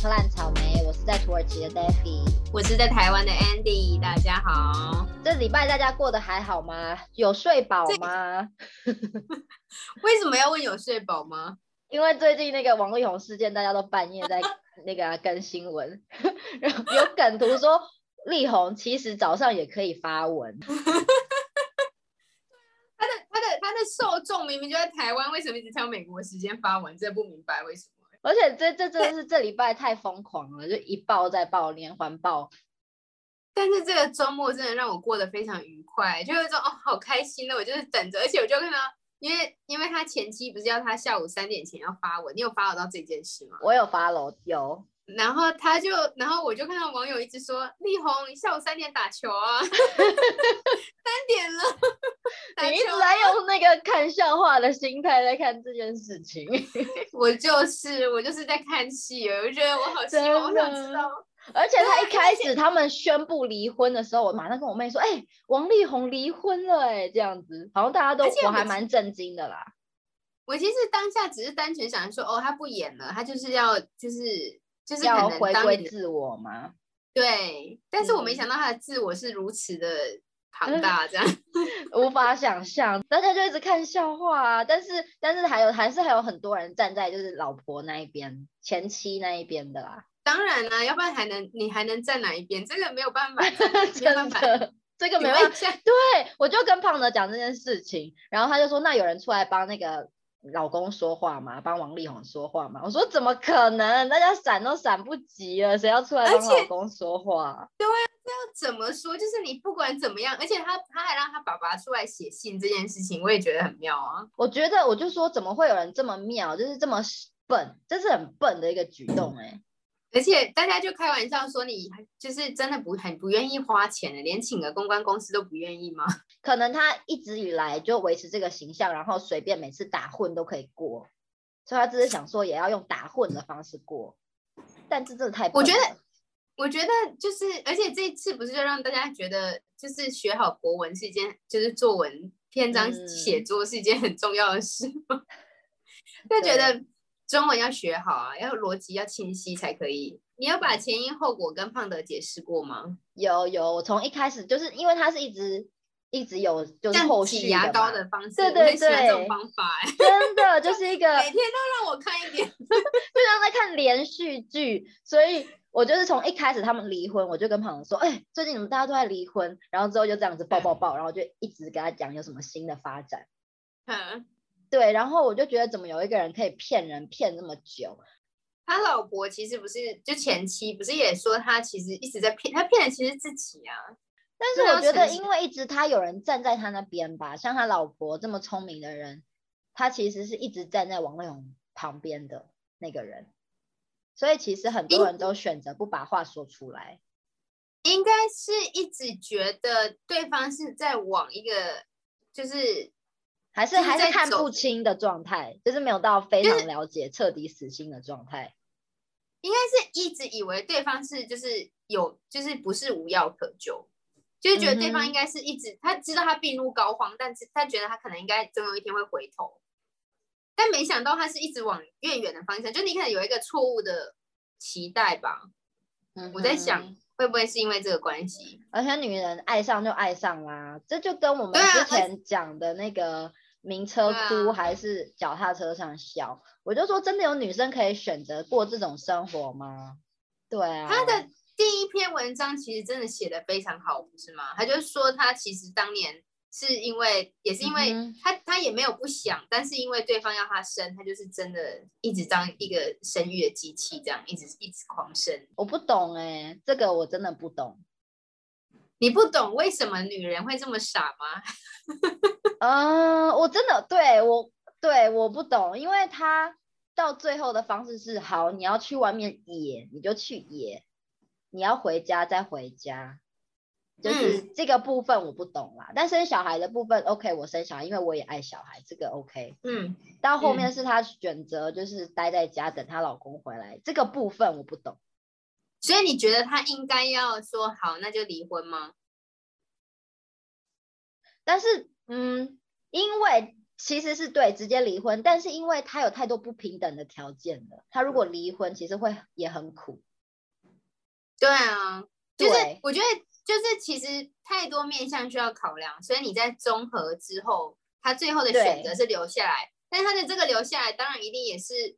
颗烂草莓，我是在土耳其的 Daffy，我是在台湾的 Andy，大家好。这礼拜大家过得还好吗？有睡饱吗？为什么要问有睡饱吗？因为最近那个王力宏事件，大家都半夜在那个更新闻，然 后有梗图说力宏其实早上也可以发文。他的他的他的受众明明就在台湾，为什么一直挑美国时间发文？这不明白为什么。而且这这真的是这礼拜太疯狂了，就一爆再爆，连环爆。但是这个周末真的让我过得非常愉快，就有一种哦好开心的，我就是等着，而且我就看到，因为因为他前期不是要他下午三点前要发文，你有发到这件事吗？我有发了，有。然后他就，然后我就看到网友一直说：“力宏，你下午三点打球啊？” 三点了，你一直在用那个看笑话的心态在看这件事情。我就是，我就是在看戏，我就觉得我好希望，我想知道。而且他一开始他们宣布离婚的时候，我马上跟我妹说：“哎，王力宏离婚了，哎，这样子。”好像大家都，我还蛮震惊的啦。我其实当下只是单纯想说：“哦，他不演了，他就是要就是。”就是要回归自我吗？对，但是我没想到他的自我是如此的庞大，这样 无法想象。大家就一直看笑话啊，但是但是还有还是还有很多人站在就是老婆那一边、前妻那一边的啦。当然啦，要不然还能你还能站哪一边？这个没有办法，真的，这个没办法。对，我就跟胖子讲这件事情，然后他就说，那有人出来帮那个。老公说话嘛，帮王力宏说话嘛。我说怎么可能？大家闪都闪不及了，谁要出来帮老公说话？对啊，这要怎么说？就是你不管怎么样，而且他他还让他爸爸出来写信这件事情，我也觉得很妙啊。我觉得我就说，怎么会有人这么妙，就是这么笨，这是很笨的一个举动哎。而且大家就开玩笑说，你就是真的不很不愿意花钱的，连请个公关公司都不愿意吗？可能他一直以来就维持这个形象，然后随便每次打混都可以过，所以他只是想说也要用打混的方式过。但这真的太……我觉得，我觉得就是，而且这一次不是就让大家觉得，就是学好国文是一件，就是作文篇章写作是一件很重要的事吗？就觉得。中文要学好啊，要逻辑要清晰才可以。你要把前因后果跟胖德解释过吗？有有，我从一开始就是因为他是一直一直有就是后续牙膏的方式，对对对，这种方法，真的就是一个 每天都让我看一点，就像在看连续剧。所以我就是从一开始他们离婚，我就跟胖德说，哎，最近你们大家都在离婚，然后之后就这样子抱抱抱，然后就一直跟他讲有什么新的发展。嗯。对，然后我就觉得怎么有一个人可以骗人骗那么久？他老婆其实不是就前妻，不是也说他其实一直在骗他，骗的其实自己啊。但是我觉得，因为一直他有人站在他那边吧，像他老婆这么聪明的人，他其实是一直站在王力宏旁边的那个人，所以其实很多人都选择不把话说出来。应该是一直觉得对方是在往一个就是。还是还是看不清的状态，就是没有到非常了解、彻底死心的状态。应该是一直以为对方是就是有就是不是无药可救，就是觉得对方应该是一直他知道他病入膏肓，但是他觉得他可能应该总有一天会回头，但没想到他是一直往越远的方向，就你可能有一个错误的期待吧。我在想。会不会是因为这个关系？而且女人爱上就爱上啦，这就跟我们之前讲的那个名车哭还是脚踏车上笑，我就说真的有女生可以选择过这种生活吗？对啊。他的第一篇文章其实真的写的非常好，不是吗？他就说他其实当年。是因为也是因为他他也没有不想，但是因为对方要他生，他就是真的一直当一个生育的机器，这样一直一直狂生。我不懂哎，这个我真的不懂。你不懂为什么女人会这么傻吗？嗯，我真的对我对我不懂，因为他到最后的方式是好，你要去外面野，你就去野，你要回家再回家。就是这个部分我不懂啦，但生小孩的部分 OK，我生小孩，因为我也爱小孩，这个 OK。嗯，到后面是她选择就是待在家等她老公回来，这个部分我不懂。所以你觉得他应该要说好，那就离婚吗？但是，嗯，因为其实是对直接离婚，但是因为他有太多不平等的条件了，他如果离婚，其实会也很苦。对啊，就是我觉得就是其实太多面向需要考量，所以你在综合之后，他最后的选择是留下来，但他的这个留下来，当然一定也是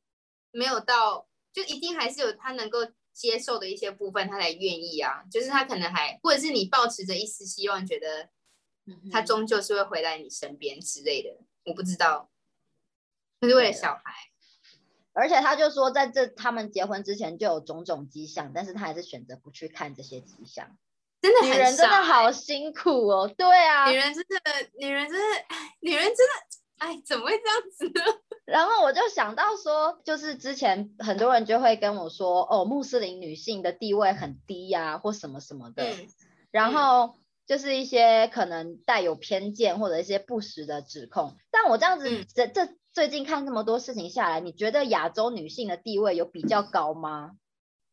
没有到，就一定还是有他能够接受的一些部分，他才愿意啊。就是他可能还，或者是你抱持着一丝希望，觉得他嗯终究是会回来你身边之类的，我不知道，就是为了小孩。而且他就说，在这他们结婚之前就有种种迹象，但是他还是选择不去看这些迹象。真的很女人真的好欸辛苦哦，对啊女。人真的，女人真的，哎 女人真的，哎，怎么会这样子呢？然后我就想到说，就是之前很多人就会跟我说，哦，穆斯林女性的地位很低呀、或什么什么的。嗯，然后就是一些可能带有偏见或者一些不实的指控。但我这样子，嗯这这最近看这么多事情下来，你觉得亚洲女性的地位有比较高吗？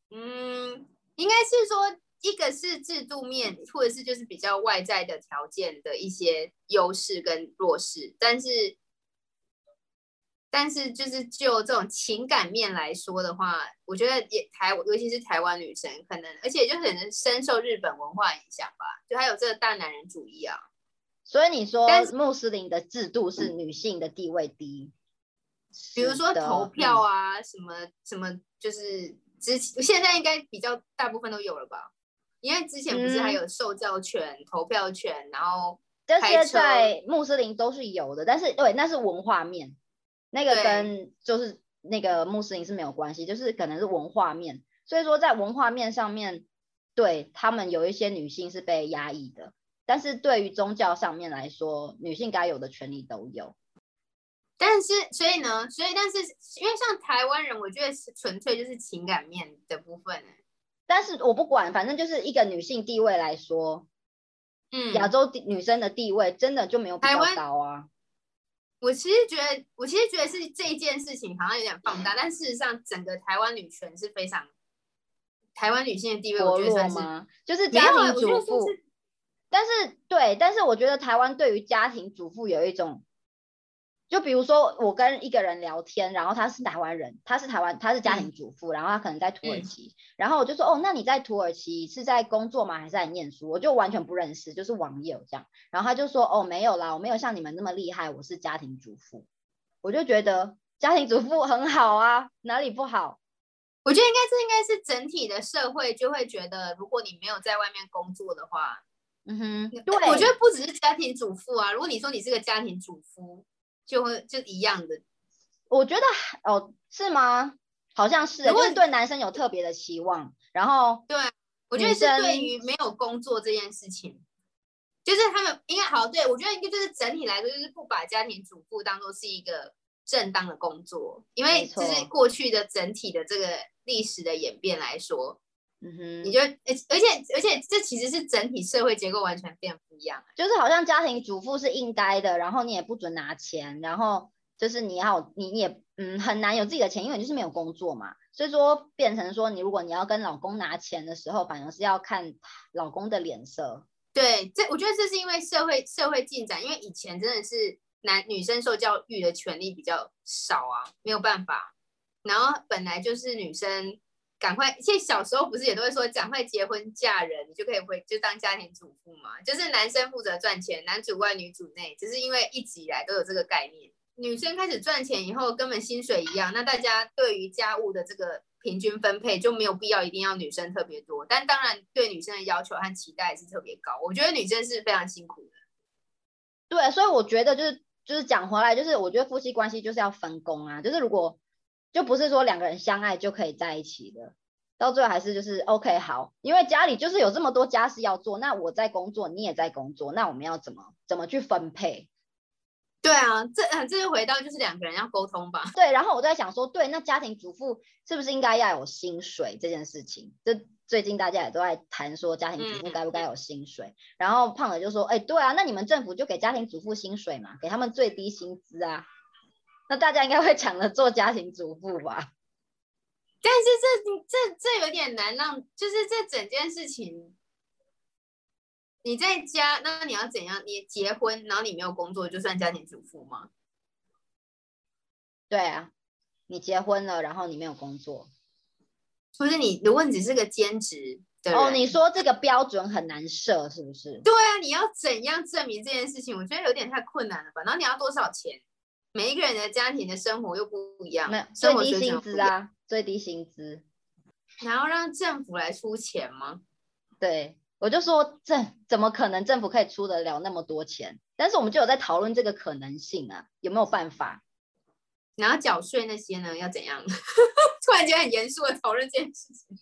嗯，应该是说，一个是制度面，或者是就是比较外在的条件的一些优势跟弱势，但是，但是就是就这种情感面来说的话，我觉得也台，尤其是台湾女生，可能而且就可能深受日本文化影响吧，就还有这个大男人主义啊。所以你说但是穆斯林的制度是女性的地位低，比如说投票嗯啊，什么什么，就是之前现在应该比较大部分都有了吧？因为之前不是还嗯有受教权、投票权，然后这些在穆斯林都是有的，但是对，那是文化面，那个跟就是那个穆斯林是没有关系，就是可能是文化面。所以说在文化面上面，对他们有一些女性是被压抑的，但是对于宗教上面来说，女性该有的权利都有。但是所以呢，所以但是因为像台湾人，我觉得是纯粹就是情感面的部分、欸，但是我不管，反正就是一个女性地位来说，嗯，亚洲地女生的地位真的就没有比较高啊。我其实觉得，我其实觉得是这一件事情好像有点放大，但事实上整个台湾女权是非常，台湾女性的地位，我觉得算是弱吗？就是家庭主妇，但是对，但是我觉得台湾对于家庭主妇有一种，就比如说我跟一个人聊天，然后他是台湾人，他是台湾，他是家庭主妇，然后他可能在土耳嗯其，然后我就说哦，那你在土耳其是在工作吗？还是在念书？我就完全不认识，就是网友这样，然后他就说哦，没有啦，我没有像你们那么厉害，我是家庭主妇，我就觉得家庭主妇很好啊，哪里不好？我觉得应该是应该是整体的社会就会觉得，如果你没有在外面工作的话，嗯哼，对，我觉得不只是家庭主妇啊，如果你说你是个家庭主夫，就会就一样的。我觉得还哦，是吗？好像是欸，如果就是对男生有特别的期望，然后对，我觉得是对于没有工作这件事情，就是他们应该好，对我觉得应该就是整体来说，就是不把家庭主妇当做是一个正当的工作，因为就是过去的整体的这个历史的演变来说，嗯哼，你就而而且而且这其实是整体社会结构完全变不一样。就是好像家庭主妇是应该的，然后你也不准拿钱，然后就是你要你你也嗯很难有自己的钱，因为你就是没有工作嘛，所以说变成说你如果你要跟老公拿钱的时候，反而是要看老公的脸色。对，这我觉得这是因为社会社会进展，因为以前真的是男女生受教育的权利比较少啊，没有办法。然后本来就是女生赶快，现在小时候不是也都会说赶快结婚嫁人，你就可以回就当家庭主妇嘛，就是男生负责赚钱，男主外女主内，只是因为一直以来都有这个概念。女生开始赚钱以后，根本薪水一样，那大家对于家务的这个平均分配就没有必要一定要女生特别多，但当然对女生的要求和期待是特别高。我觉得女生是非常辛苦的。对，所以我觉得就是就是讲回来，就是我觉得夫妻关系就是要分工啊，就是如果就不是说两个人相爱就可以在一起的，到最后还是就是 OK 好，因为家里就是有这么多家事要做，那我在工作，你也在工作，那我们要怎么怎么去分配？对啊，这呃这就回到就是两个人要沟通吧。对，然后我在想说，对，那家庭主妇是不是应该要有薪水这件事情？这最近大家也都在谈说家庭主妇嗯该不该有薪水，然后胖子就说，哎，对啊，那你们政府就给家庭主妇薪水嘛，给他们最低薪资啊，那大家应该会抢着做家庭主妇吧？但是这这这有点难让，就是这整件事情，你在家，那你要怎样？你结婚，然后你没有工作，就算家庭主妇吗？对啊，你结婚了，然后你没有工作。不是你，如果你只是个兼职的，哦，你说这个标准很难设，是不是？对啊，你要怎样证明这件事情？我觉得有点太困难了吧。然后你要多少钱？每一个人的家庭的生活又不一样，没有最低薪资啊，最低薪资。然后让政府来出钱吗？对，我就说这怎么可能政府可以出得了那么多钱？但是我们就有在讨论这个可能性啊，有没有办法？然后缴税那些呢，要怎样？突然间很严肃的讨论这件事情。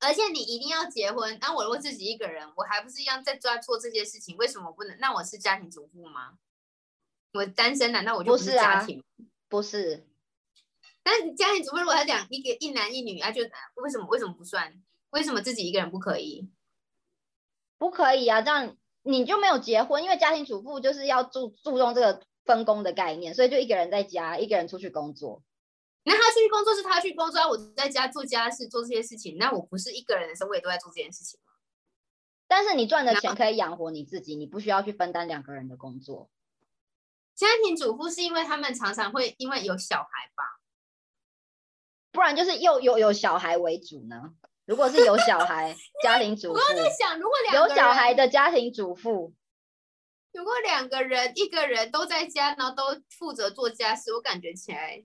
而且你一定要结婚，那我如果自己一个人，我还不是一样在抓做这些事情？为什么不能？那我是家庭主妇吗？我单身，难道我就是不是啊家庭？不是，但是家庭主妇如果他讲一个一男一女，啊，就为什么为什么不算？为什么自己一个人不可以？不可以啊，这样你就没有结婚，因为家庭主妇就是要注注重这个分工的概念，所以就一个人在家，一个人出去工作。那他出去工作是他去工作，啊我在家做家事做这些事情，那我不是一个人的时候，我也都在做这件事情吗？但是你赚的钱可以养活你自己，你不需要去分担两个人的工作。家庭主妇是因为他们常常会因为有小孩吧？不然就是又有有小孩为主呢。如果是有小孩 家庭主妇我，在想，如果两有小孩的家庭主妇，如果两个人一个人都在家，然后都负责做家事，我感觉起来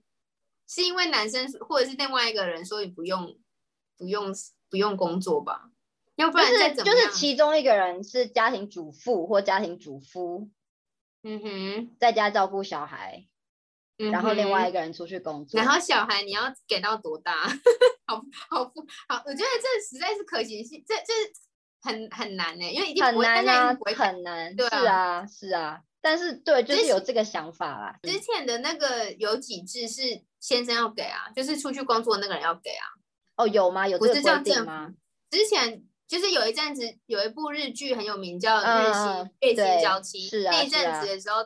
是因为男生或者是另外一个人所以不用不用不用工作吧？要不然是就？是其中一个人是家庭主妇或家庭主夫，嗯哼，在家照顾小孩，嗯然后另外一个人出去工作。然后小孩你要给到多大？好好不好？我觉得这实在是可行性，这这很很难呢、因为一定很不会，大难啊很难，对是啊，是啊。但是对，就是有这个想法啦。之前的那个有几制是先生要给啊，就是出去工作的那个人要给啊。哦，有吗？有不这个规定吗？之前就是有一阵子有一部日剧很有名，叫《嗯日薪嗯月薪对娇妻》。是啊那一阵子的时候，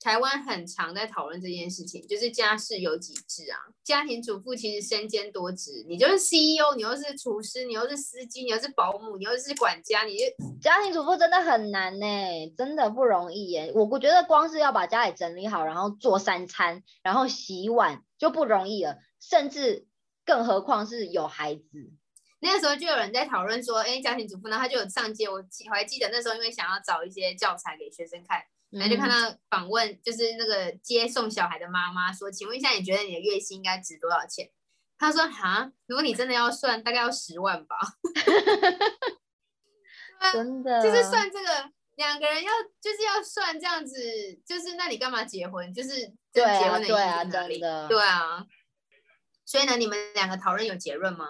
台湾很常在讨论这件事情，就是家事有几制啊。家庭主妇其实身兼多职，你就是 CEO，你又是厨师，你又是司机，你又是保姆，你又是管家，你就 家庭主妇真的很难呢、真的不容易耶。我我觉得光是要把家里整理好，然后做三餐，然后洗碗就不容易了，甚至更何况是有孩子。那个时候就有人在讨论说，哎，家庭主妇呢，他就有上街，我记我还记得那时候因为想要找一些教材给学生看。然后就看嗯到访问，就是那个接送小孩的妈妈说：“请问一下，你觉得你的月薪应该值多少钱？”他说：“哈，如果你真的要算，大概要十万吧。真的就是算这个两个人要就是要算这样子，就是那你干嘛结婚？就是结婚的意义对啊在哪里？真的对啊。所以呢，你们两个讨论有结论吗？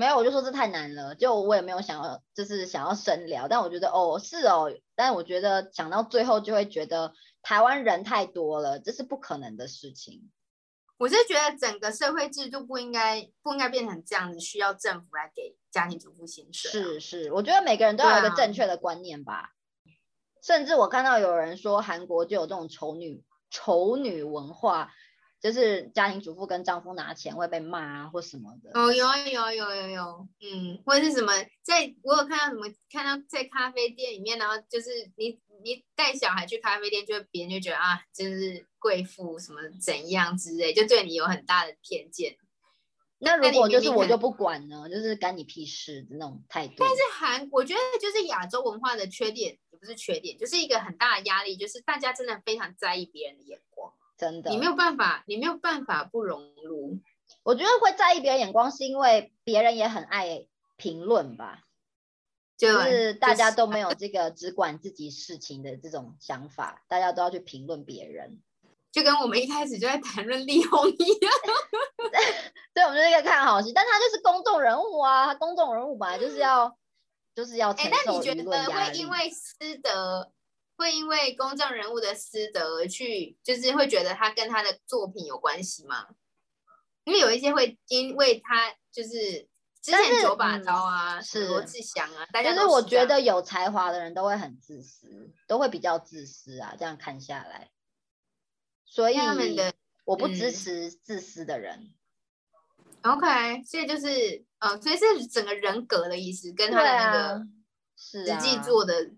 没有，我就说这太难了，就我也没有想要，就是想要深聊，但我觉得哦是哦，但我觉得讲到最后就会觉得台湾人太多了，这是不可能的事情。我是觉得整个社会制度不应该不应该变成这样子，需要政府来给家庭主妇薪水、啊。是是，我觉得每个人都要有一个正确的观念吧。甚至我看到有人说韩国就有这种丑女丑女文化，就是家庭主妇跟丈夫拿钱会被骂啊或什么的。哦，有啊有啊有啊有有，嗯，或者是什么，在我有看到什么，看到在咖啡店里面，然后就是你你带小孩去咖啡店，就别人就觉得啊，就是贵妇什么怎样之类，就对你有很大的偏见。那如果就是我就不管呢，就是干你屁事的那种态度。但是韩，我觉得就是亚洲文化的缺点，也不是缺点，就是一个很大的压力，就是大家真的非常在意别人的眼光，真的，你没有办法，你没有办法不融入。我觉得会在意别人眼光，是因为别人也很爱评论吧，就就是大家都没有这个只管自己事情的这种想法，大家都要去评论别人。就跟我们一开始就在谈论力宏一样。对，我们就是一个看好戏，但他就是公众人物啊，他公众人物本来就是要就是要哎、承那你觉得。会因为师德，会因为公众人物的私德而去，就是会觉得他跟他的作品有关系吗？因为有一些会因为他就是之前九把嗯刀啊，是罗志祥啊，大家就是我觉得有才华的人都会很自私，都会比较自私啊，这样看下来，所以他们的我不支嗯持自私的人。OK，所以就是呃，所以是整个人格的意思，跟他的那啊个，实际做的。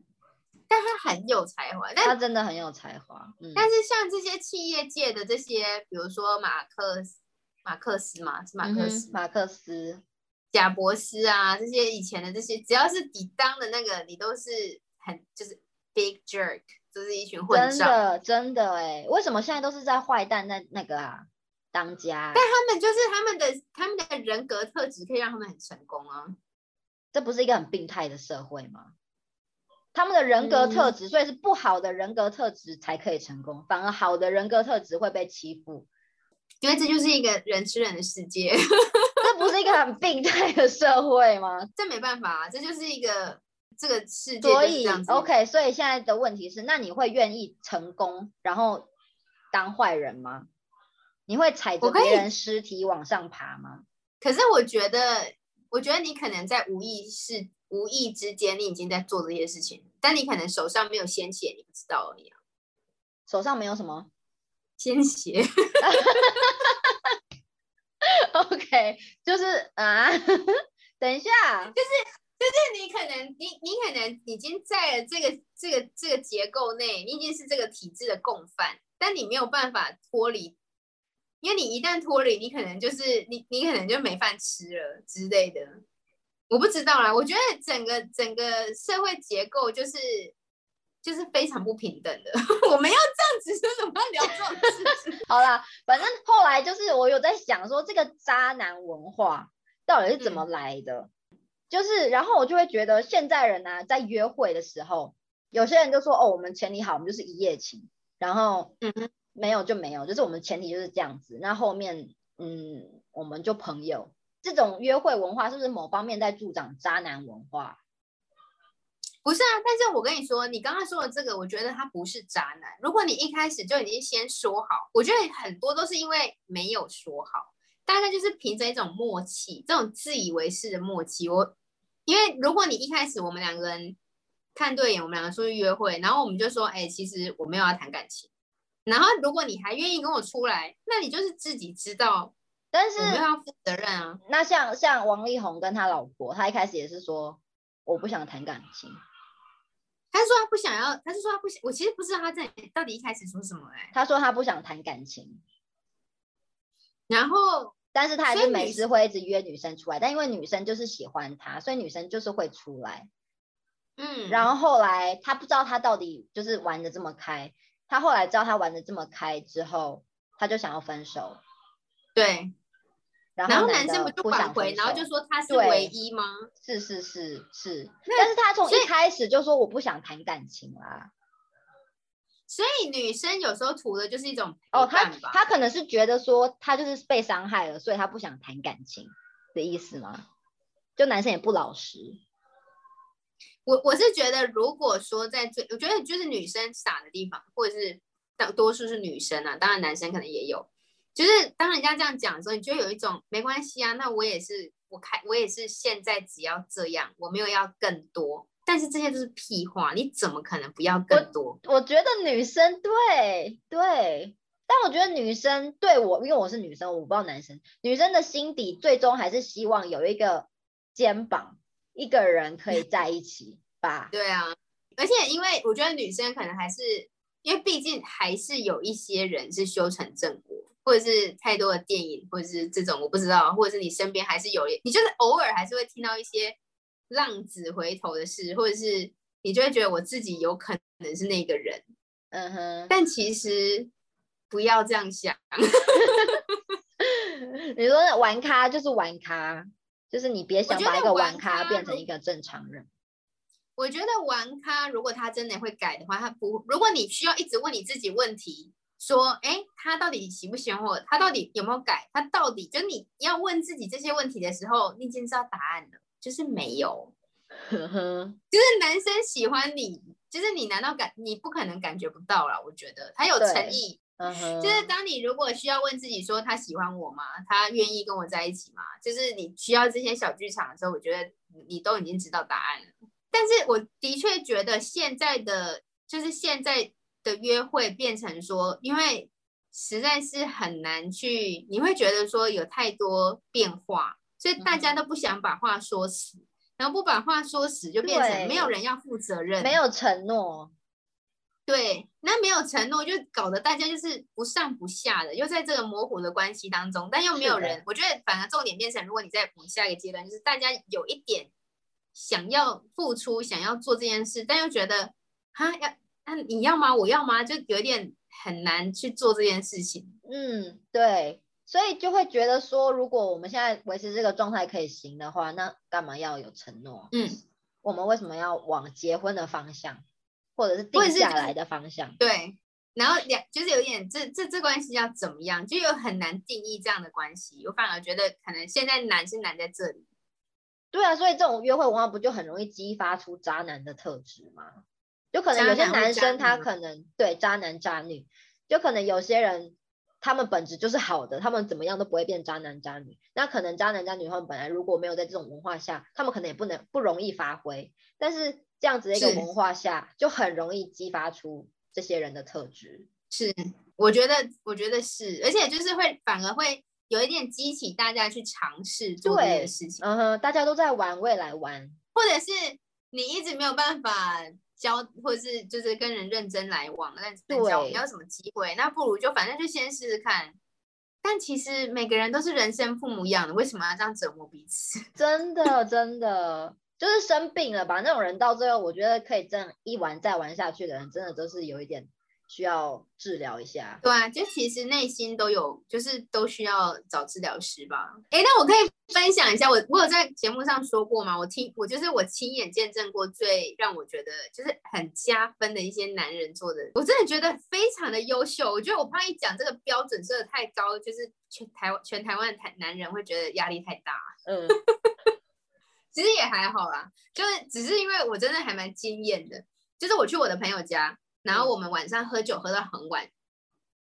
但他很有才华，但他真的很有才华。嗯，但是像这些企业界的这些，比如说马克思马克思嘛，是马克思、马克思、贾博斯啊，这些以前的这些，只要是你当的那个，你都是很就是 big jerk，就是一群混真的真的哎，为什么现在都是在坏蛋那那个啊？当家，但他们就是他们的他们的人格特质可以让他们很成功啊，这不是一个很病态的社会吗？他们的人格特质，所以是不好的人格特质才可以成功，反而好的人格特质会被欺负，因为这就是一个人吃人的世界，这不是一个很病态的社会吗？这没办法，这就是一个这个世界所以 OK，所以现在的问题是，那你会愿意成功然后当坏人吗？你会踩着别人尸体往上爬吗？可是我觉得，我觉得你可能在无意识、无意之间，你已经在做这些事情，但你可能手上没有鲜血，你不知道而已。手上没有什么鲜血。OK，就是啊，等一下，就是就是你可能你你可能已经在了这个这个这个结构内，你已经是这个体制的共犯，但你没有办法脱离。因为你一旦脱离，你可能就是你，你可能就没饭吃了之类的。我不知道啦，我觉得整个整个社会结构就是就是非常不平等的。我们要这样子，为什么要聊这种事情？好啦，反正后来就是我有在想说，这个渣男文化到底是怎么来的？就是然后我就会觉得，现在人呢在约会的时候，有些人就说：“哦，我们前提好，我们就是一夜情。”然后，嗯哼。没有就没有，就是我们前提就是这样子。那后面，嗯，我们就朋友。这种约会文化是不是某方面在助长渣男文化？不是啊，但是我跟你说，你刚刚说的这个，我觉得他不是渣男。如果你一开始就已经先说好，我觉得很多都是因为没有说好，大概就是凭着一种默契，这种自以为是的默契。我因为如果你一开始我们两个人看对眼，我们两个出去约会，然后我们就说，哎，其实我没有要谈感情。然后，如果你还愿意跟我出来，那你就是自己知道，但是要负责任啊。那像像王力宏跟他老婆，他一开始也是说我不想谈感情，他说他不想要，他是说他不想。我其实不知道他在到底一开始说什么哎。他说他不想谈感情，然后但是他还是每次会一直约女生出来，但因为女生就是喜欢他，所以女生就是会出来。嗯，然后后来他不知道他到底就是玩的这么开。他后来知道他玩的这么开之后，他就想要分手。对，然后男生不就挽回，然后就说他是唯一吗？是是是是，但是他从一开始就说我不想谈感情啦。所以女生有时候图的就是一种哦，他他可能是觉得说他就是被伤害了，所以他不想谈感情的意思吗？就男生也不老实。我我是觉得，如果说在最，我觉得就是女生傻的地方，或者是大多数是女生啊，当然男生可能也有，就是当人家这样讲的时候，你就有一种没关系啊，那我也是我开我也是现在只要这样，我没有要更多，但是这些都是屁话，你怎么可能不要更多？我觉得女生对对，但我觉得女生对我，因为我是女生，我不知道男生，女生的心底最终还是希望有一个肩膀。一个人可以在一起吧？对啊，而且因为我觉得女生可能还是，因为毕竟还是有一些人是修成正果，或者是太多的电影，或者是这种我不知道，或者是你身边还是有，你就是偶尔还是会听到一些浪子回头的事，或者是你就会觉得我自己有可能是那个人，嗯哼。但其实不要这样想，你说玩咖就是玩咖。就是你别想把一个玩咖变成一个正常人。我觉得玩咖如果他真的会改的话，他不。如果你需要一直问你自己问题，说，哎，他到底喜不喜欢我？他到底有没有改？他到底就你要问自己这些问题的时候，你已经知道答案了，就是没有。就是男生喜欢你，就是你难道感你不可能感觉不到了？我觉得他有诚意。就是当你如果需要问自己说他喜欢我吗？他愿意跟我在一起吗？就是你需要这些小剧场的时候，我觉得你都已经知道答案了。但是我的确觉得现在的就是现在的约会变成说，因为实在是很难去，你会觉得说有太多变化，所以大家都不想把话说死。然后不把话说死，就变成对没有人要负责任，没有承诺，对，那没有承诺，就搞得大家就是不上不下的，又在这个模糊的关系当中，但又没有人。我觉得反而重点变成，如果你在往下一个阶段，就是大家有一点想要付出，想要做这件事，但又觉得哈要啊你要吗？我要吗？就有一点很难去做这件事情。嗯，对，所以就会觉得说，如果我们现在维持这个状态可以行的话，那干嘛要有承诺？嗯，我们为什么要往结婚的方向，或者是定下来的方向？对。然后两就是有点这这这关系要怎么样，就有很难定义这样的关系。我反而觉得可能现在难是难在这里。对啊，所以这种约会文化不就很容易激发出渣男的特质吗？就可能有些男生他可能对渣男渣女，就可能有些人他们本质就是好的，他们怎么样都不会变渣男渣女。那可能渣男渣女他们本来如果没有在这种文化下，他们可能也不能不容易发挥，但是这样子的一个文化下，就很容易激发出这些人的特质。是，我觉得，我觉得是，而且就是会反而会有一点激起大家去尝试做这件事情，嗯哼，大家都在玩，我也来玩。或者是你一直没有办法交，或者是就是跟人认真来往，认真交，往没有什么机会，那不如就反正就先试试看。但其实每个人都是人生父母养的，为什么要这样折磨彼此？真的真的就是生病了吧？那种人到最后，我觉得可以这样一玩再玩下去的人，真的都是有一点需要治疗一下。对啊，就其实内心都有，就是都需要找治疗师吧。哎，那我可以分享一下，我我有在节目上说过吗？我听我就是我亲眼见证过最让我觉得就是很加分的一些男人做的，我真的觉得非常的优秀。我觉得我怕一讲这个标准设的太高，就是全台湾全台湾的台男人会觉得压力太大。嗯，其实也还好啦，就是只是因为我真的还蛮惊艳的，就是我去我的朋友家，然后我们晚上喝酒喝到很晚，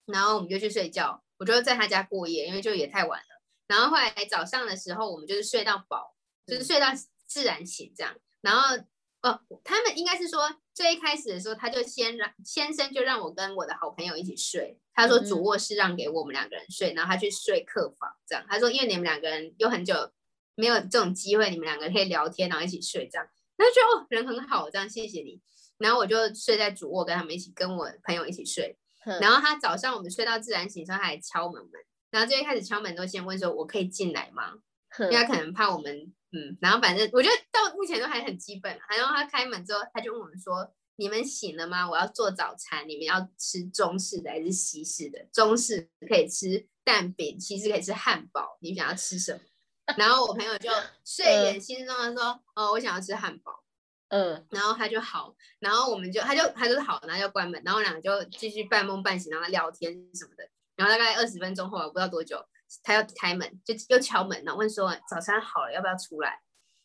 然后我们就去睡觉，我就在他家过夜，因为就也太晚了。然后后来早上的时候，我们就是睡到饱，就是嗯睡到自然醒这样。然后哦，他们应该是说最一开始的时候，他就先让先生就让我跟我的好朋友一起睡，他说嗯主卧室让给我们两个人睡，然后他去睡客房这样。他说因为你们两个人有很久没有这种机会，你们两个可以聊天，然后一起睡这样。他就觉得哦人很好，这样谢谢你。然后我就睡在主卧，跟他们一起跟我朋友一起睡。然后他早上我们睡到自然醒的时候，他还敲门门，然后最一开始敲门都先问说：“我可以进来吗？”因为他可能怕我们，嗯，然后反正我觉得到目前都还很基本。然后他开门之后，他就问我们说：“你们醒了吗？我要做早餐，你们要吃中式的还是西式的？中式可以吃蛋饼，西式可以吃汉堡，你想要吃什么？” 然后我朋友就睡眼惺忪的说：“哦，我想要吃汉堡。”嗯，然后他就好，然后我们就他就他就是好，然后就关门，然后我两个就继续半梦半醒，然后聊天什么的。然后大概二十分钟后，我不知道多久，他要开门，就又敲门，然后问说早餐好了，要不要出来？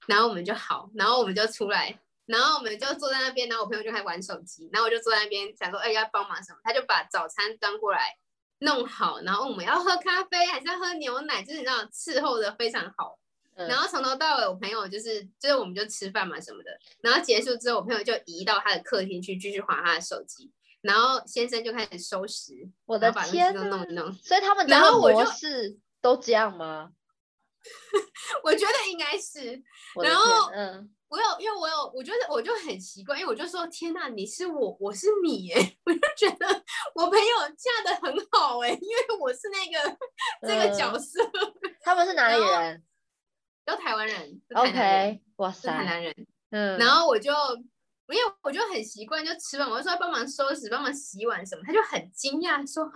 然后我们就好，然后我们就出来，然后我们就坐在那边，然后我朋友就开始玩手机，然后我就坐在那边想说，哎，要帮忙什么？他就把早餐端过来弄好，然后我们要喝咖啡还是要喝牛奶，就是你知道伺候的非常好。嗯。然后从头到尾，我朋友就是就是我们就吃饭嘛什么的，然后结束之后，我朋友就移到他的客厅去继续划他的手机，然后先生就开始收拾，我的然后把东西天都弄一弄。所以他们。然后我就模式都这样吗？我觉得应该是然后，嗯，我有，因为我有，我觉得我就很奇怪，因为我就说天呐，你是我，我是你耶，我就觉得我朋友嫁的很好哎，因为我是那个这个角嗯色，他们是哪里人都台湾人？OK，哇是台塞，南人，嗯，然后我就，因为我就很习惯，就吃饭，我就说帮忙收拾、帮忙洗碗什么，他就很惊讶说：“，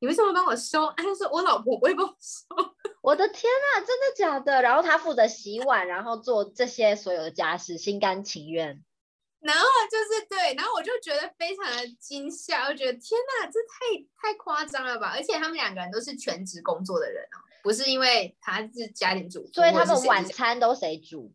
你为什么帮我收？”啊，他说：“我老婆不会帮我收。我的天呐，真的假的？然后他负责洗碗，然后做这些所有的家事，心甘情愿。”然后就是对，然后我就觉得非常的惊吓，我觉得天哪，这太太夸张了吧！而且他们两个人都是全职工作的人哦，不是因为他是家庭主妇，所以他们晚餐都谁煮？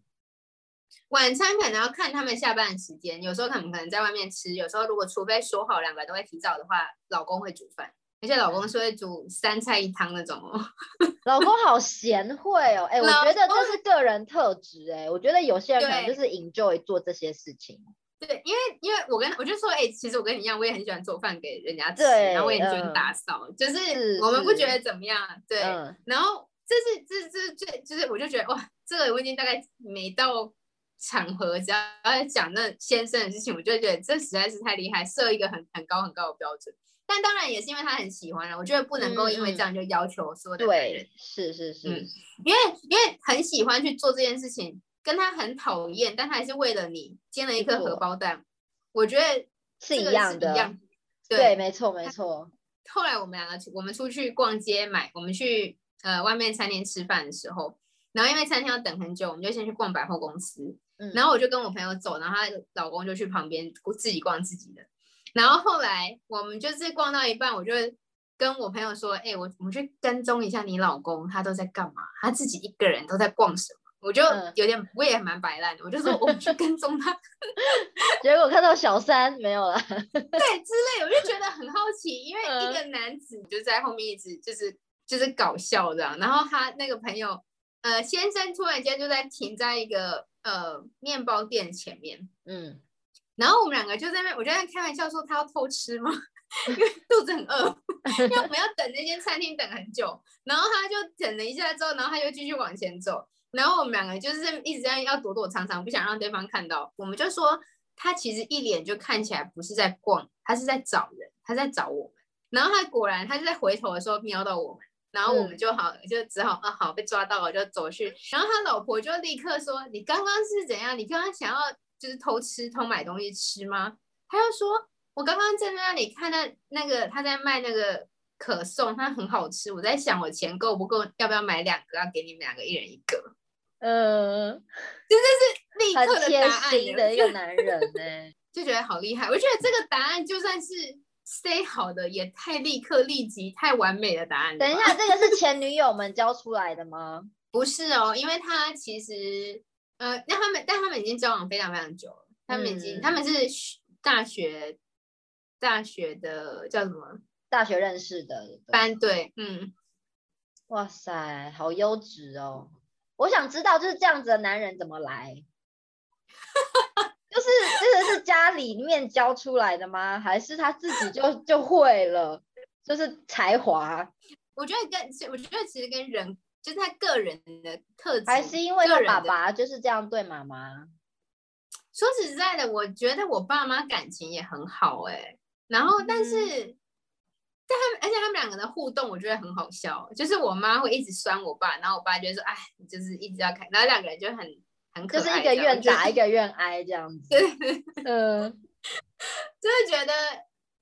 晚餐可能要看他们下班的时间，有时候他们可能在外面吃，有时候如果除非说好两个人都会提早的话，老公会煮饭，而且老公是会煮三菜一汤那种哦。老公好贤惠哦，哎、我老觉得公这是个人特质，哎，我觉得有些人可能就是 enjoy 做这些事情。对，因为因为我跟我就说，哎、其实我跟你一样，我也很喜欢做饭给人家吃，然后我也很喜欢嗯打扫，就是是我们不觉得怎么样，对。嗯，然后这是这这这就是我就觉得哇，这个我已经大概每到场合，只要在讲那先生的事情，我就觉得这实在是太厉害，设一个很很高很高的标准。但当然也是因为他很喜欢了，我觉得不能够因为这样就要求所有的男人对，，是是是，嗯因为因为很喜欢去做这件事情，跟他很讨厌，但他还是为了你煎了一颗荷包蛋，我觉得是这个一样的一样。对，没错没错，后来我们两个出我们出去逛街买，我们去呃外面餐厅吃饭的时候，然后因为餐厅要等很久，我们就先去逛百货公司，嗯，然后我就跟我朋友走，然后她老公就去旁边自己逛自己的。然后后来我们就是逛到一半，我就跟我朋友说：“哎、我我们去跟踪一下你老公，他都在干嘛？他自己一个人都在逛什么？”我就嗯。有点，我也蛮摆烂的，我就说我们去跟踪他，结果看到小三没有了，对之类，我就觉得很好奇，因为一嗯。个男子就在后面一直就是就是搞笑这样，然后他那个朋友呃先生突然间就在停在一个呃面包店前面，嗯，然后我们两个就在那，我就在开玩笑说他要偷吃吗？因为肚子很饿，因为我们要等那间餐厅等很久，然后他就等了一下之后，然后他就继续往前走，然后我们两个就是一直在要躲躲藏藏，不想让对方看到。我们就说他其实一脸就看起来不是在逛，他是在找人，他在找我们。然后他果然他就在回头的时候瞄到我们，然后我们就好、就只好啊好被抓到了，就走去。然后他老婆就立刻说：“你刚刚是怎样？你刚刚想要就是偷吃偷买东西吃吗？”他又说：“我刚刚在那里看到那个他在卖那个可颂，它很好吃。我在想我钱够不够，要不要买两个，要给你们两个一人一个。呃，立很贴刻的答案的一个男人呢、就觉得好厉害。我觉得这个答案就算是 say 好的，也太立刻立即太完美的答案。等一下，这个是前女友们教出来的吗？不是哦，因为他其实呃，那他们但他们已经交往非常非常久了，他们已经、嗯他们是学大学大学的叫什么大学认识的，班队，嗯，哇塞，好优质哦！我想知道，就是这样子的男人怎么来？就是这个是家里面教出来的吗？还是他自己就就会了？就是才华，我觉得跟我觉得其实跟人就是他个人的特质，还是因为爸爸就是这样对妈妈？说实在的，我觉得我爸妈感情也很好哎、然后但是，嗯但他们而且他们两个的互动，我觉得很好笑。就是我妈会一直酸我爸，然后我爸就说：“哎，你就是一直要看。”然后两个人就很很可就是一个愿打一个愿挨这样子。嗯，真 的觉得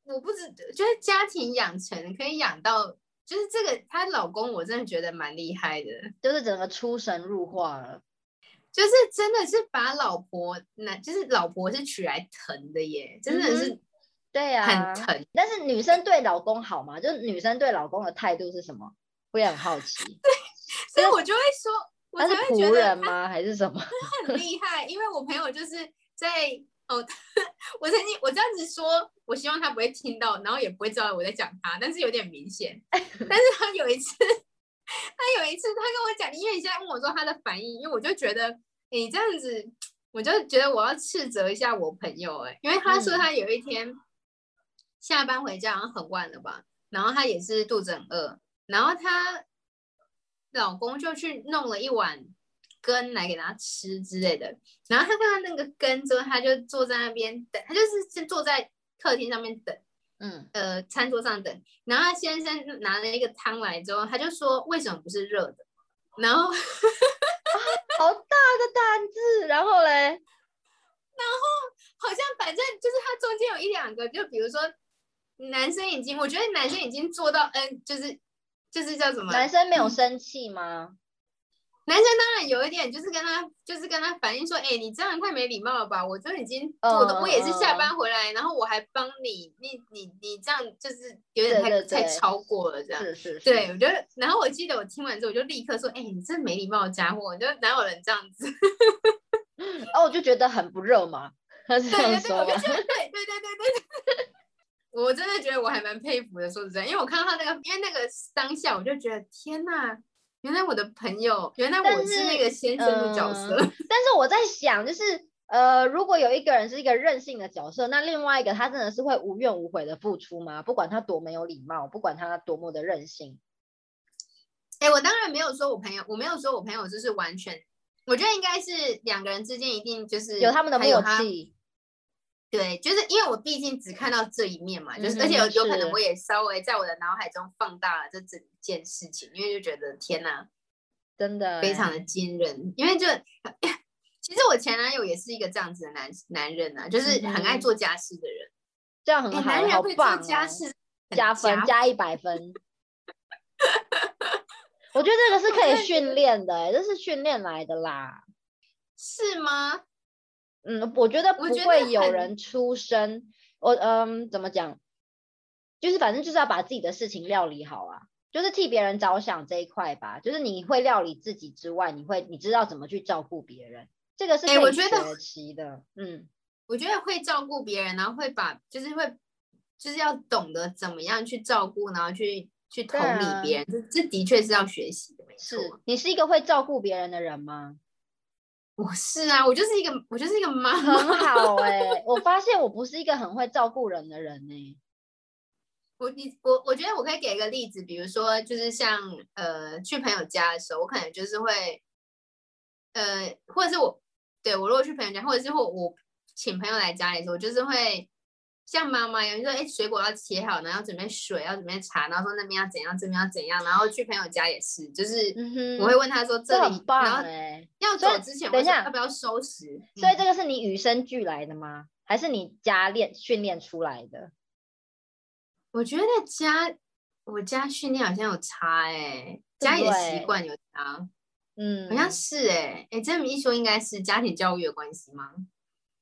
我不知，觉得家庭养成可以养到，就是这个她老公，我真的觉得蛮厉害的。就是整个出神入化了。就是真的是把老婆那，就是老婆是娶来疼的耶，真的是对呀、很疼。但是女生对老公好吗？就是女生对老公的态度是什么？我也很好奇。对所以我就会说，我他是才会觉仆人得吗？还是什么？很厉害，因为我朋友就是在哦，我曾经我这样子说，我希望他不会听到，然后也不会知道我在讲他，但是有点明显。但是他有一次，他有一次他跟我讲，因为你现在问我说他的反应，因为我就觉得你这样子，我就觉得我要斥责一下我朋友哎、因为他说嗯他有一天下班回家好像很晚了吧，然后她也是肚子很饿，然后她老公就去弄了一碗羹来给她吃之类的，然后她看到那个羹之后，她就坐在那边等，她就是先坐在客厅上面等，嗯，呃，餐桌上等，然后她先生拿了一个汤来之后，他就说为什么不是热的？然后好大的胆子。然后嘞，然后好像反正就是他中间有一两个，就比如说男生已经，我觉得男生已经做到，嗯，就是就是叫什么？男生没有生气吗？男生当然有一点，就是跟他就是跟他反映说，哎、你这样太没礼貌了吧？我都已经做的，嗯我也是下嗯班回来，然后我还帮你，你你你这样就是有点太对对对太超过了这样。是是是。对，我觉得，然后我记得我听完之后，我就立刻说，哎、你这没礼貌的家伙，就哪有人这样子？哦，我就觉得很不热嘛。他是这样对对对，我说吗？就觉得对对对对对。我真的觉得我还蛮佩服的，说实在，因为我看到他那个，因为那个当下，我就觉得天呐，原来我的朋友，原来我是那个先生的角色。嗯但是我在想，就是呃，如果有一个人是一个任性的角色，那另外一个他真的是会无怨无悔的付出吗？不管他多没有礼貌，不管他多么的任性。哎、我当然没有说我朋友，我没有说我朋友就是完全我觉得应该是两个人之间一定就是有他们的默契。对，就是因为我毕竟只看到这一面嘛，就是、嗯而且有有可能我也稍微在我的脑海中放大了这整件事情，因为就觉得天哪，真的非常的欸惊人。因为就其实我前男友也是一个这样子的男男人啊，就是很爱做家事的人。哎、这样很好，男人会做家事，很加分加加一百分。我觉得这个是可以训练的、欸，这是训练来的啦。是吗？嗯，我觉得不会有人出声，我嗯怎么讲，就是反正就是要把自己的事情料理好啊，就是替别人着想这一块吧。就是你会料理自己之外，你会你知道怎么去照顾别人，这个是可以哎我觉得学习的。嗯，我觉得会照顾别人，然后会把就是会就是要懂得怎么样去照顾，然后去去同理别人，这这的确是要学习的，没是错。你是一个会照顾别人的人吗？我是啊，我就是一个我就是一个妈很。好哎、我发现我不是一个很会照顾人的人 呢、我你我我觉得我可以给一个例子，比如说就是像呃去朋友家的时候，我可能就是会呃，或者是我对我如果去朋友家，或者是我我请朋友来家里的时候，我就是会像妈妈一样，就说哎水果要切好，然后要准备水，要准备茶，然后说那边要怎样，这边要怎样，然后去朋友家也是，就是我会问他说这很棒然后哎、要走之前，等一下要不要收拾？嗯所以这个是你与生俱来的吗？还是你家练训练出来的？我觉得家我家训练好像有差哎、家里的习惯有差。嗯，好像是哎、哎、这么一说，应该是家庭教育的关系吗？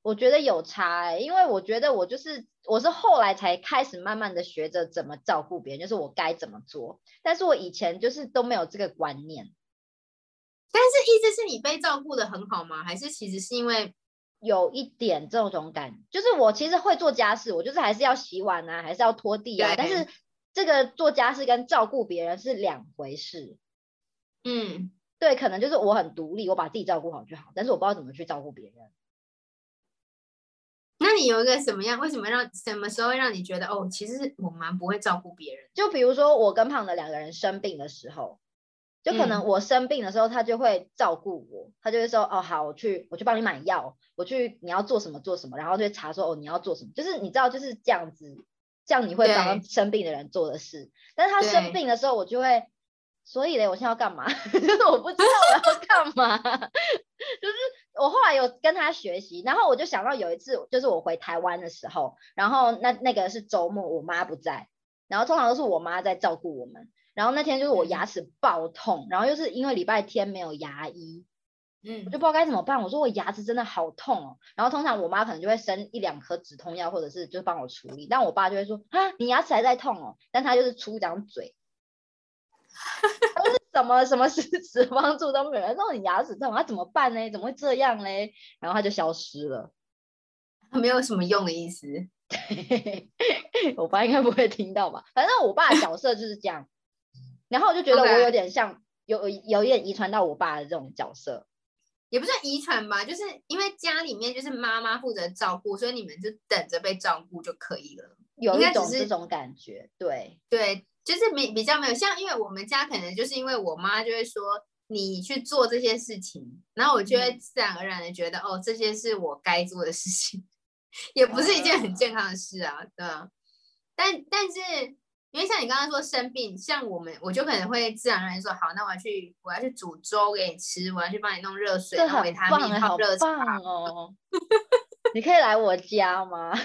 我觉得有差哎、因为我觉得我就是我是后来才开始慢慢的学着怎么照顾别人，就是我该怎么做，但是我以前就是都没有这个观念，但是意思是你被照顾的很好吗？还是其实是因为有一点这种感，就是我其实会做家事，我就是还是要洗碗啊，还是要拖地啊，但是这个做家事跟照顾别人是两回事。嗯，对，可能就是我很独立，我把自己照顾好就好，但是我不知道怎么去照顾别人。那你有一个什么样？为什么让什么时候会让你觉得哦，其实我蛮不会照顾别人？就比如说我跟胖的两个人生病的时候，就可能嗯我生病的时候，他就会照顾我，他就会说哦好，我去我去帮你买药，我去你要做什么做什么，然后就查说哦你要做什么，就是你知道就是这样子，这样你会帮对生病的人做的事。但是他生病的时候，我就会，所以嘞，我现在要干嘛？就 是我不知道我要干嘛，就是我后来有跟他学习，然后我就想到有一次，就是我回台湾的时候，然后那那个是周末，我妈不在，然后通常都是我妈在照顾我们，然后那天就是我嗯。牙齿爆痛，然后又是因为礼拜天没有牙医，嗯我就不知道该怎么办。我说我牙齿真的好痛哦，然后通常我妈可能就会生一两颗止痛药，或者是就帮我处理，但我爸就会说啊，你牙齿还在痛哦，但他就是出一张嘴，他就是什么什么实质帮助都没有，说你牙齿痛，他怎么办呢？怎么会这样嘞？然后他就消失了。没有什么用的意思。我爸应该不会听到吧？反正我爸的角色就是这样，然后我就觉得我有点像有有一点遗传到我爸的这种角色。也不算遗传吧，就是因为家里面就是妈妈负责照顾，所以你们就等着被照顾就可以了。有一种这种感觉，对，对，就是没比较没有像，因为我们家可能就是因为我妈就会说你去做这些事情，然后我就会嗯自然而然的觉得、哦，这些是我该做的事情，也不是一件很健康的事啊，对啊。但但是因为像你刚刚说生病，像我们我就可能会自然而然说好，那我要去我要去煮粥给你吃，我要去帮你弄热水，这然后维很棒哎，他命泡好热茶。哦！你可以来我家吗？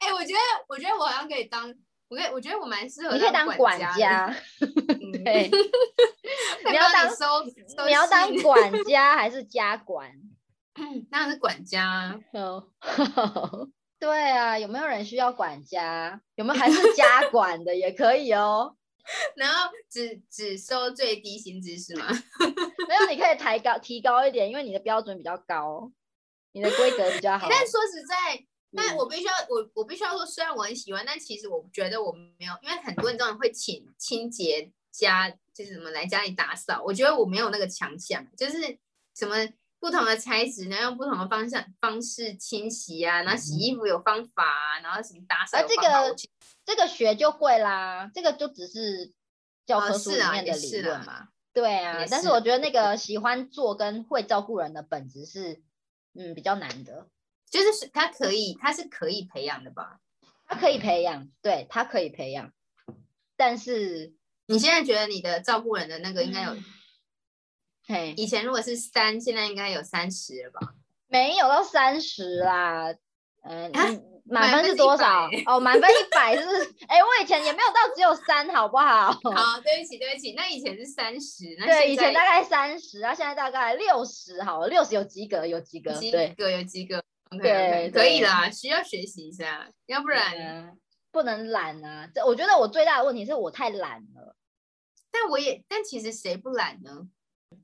哎、我觉得我觉得我好像可以当，我可以我觉得我蛮适合你可以当管家，嗯对，你要当收 收你要当管家还是家管？当然是管家啊。哦，对啊，有没有人需要管家？有没有还是家管的也可以哦。然后只只收最低薪资是吗？没有，你可以抬高提高一点，因为你的标准比较高，你的规格比较好。但说实在，但嗯我必须要我我必须要说，虽然我很喜欢，但其实我觉得我没有，因为很多人这种会请清洁家，就是什么来家里打扫，我觉得我没有那个强项，就是什么不同的材质，然后用不同的方向方式清洗啊，然后洗衣服有方法啊，然后什么打扫而这个这个学就会啦，这个就只是教哦科书里面的理论嘛。对啊也，但是是我觉得那个喜欢做跟会照顾人的本质是，嗯，比较难的。就是是他可以，他是可以培养的吧？他可以培养，对他可以培养，但是，你现在觉得你的照顾人的那个应该有，嘿，以前如果是三，现在应该有三十了吧？没有到三十啦。嗯、啊满分是是多少哦，满分一百是不是？哎、我以前也没有到只有三，好不好？好，对不起，对不起，那以前是三十，那对，以前大概三十，啊现在大概六十，好了，六十有及格，有及格，几对，个有几个，OK 对可以啦，需要学习一下，要不然，嗯不能懒啊。这我觉得我最大的问题是我太懒了。但我也，但其实谁不懒呢？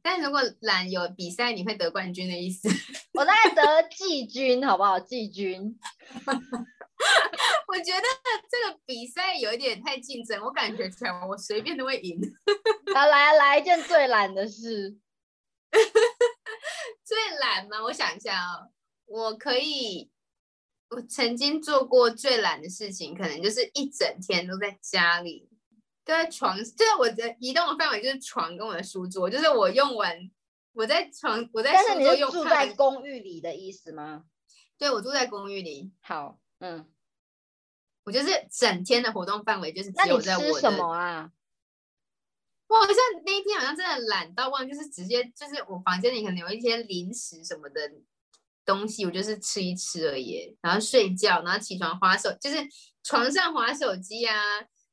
但如果懒有比赛，你会得冠军的意思？我大概得季军，好不好？季军。我觉得这个比赛有一点太竞争，我感觉起来我随便都会赢。好，来来一件最懒的事。最懒吗？我想一下哦，我可以，我曾经做过最懒的事情，可能就是一整天都在家里，都在床，就是我的移动的范围就是床跟我的书桌，就是我用完，我在床，我在书桌用是住在公寓里的意思吗？对我住在公寓里，好，嗯，我就是整天的活动范围就是只有在吃什我的么啊？我好像那一天好像真的懒到忘，就是直接就是我房间里可能有一些零食什么的东西，我就是吃一吃而已，然后睡觉，然后起床划手，就是床上划手机啊，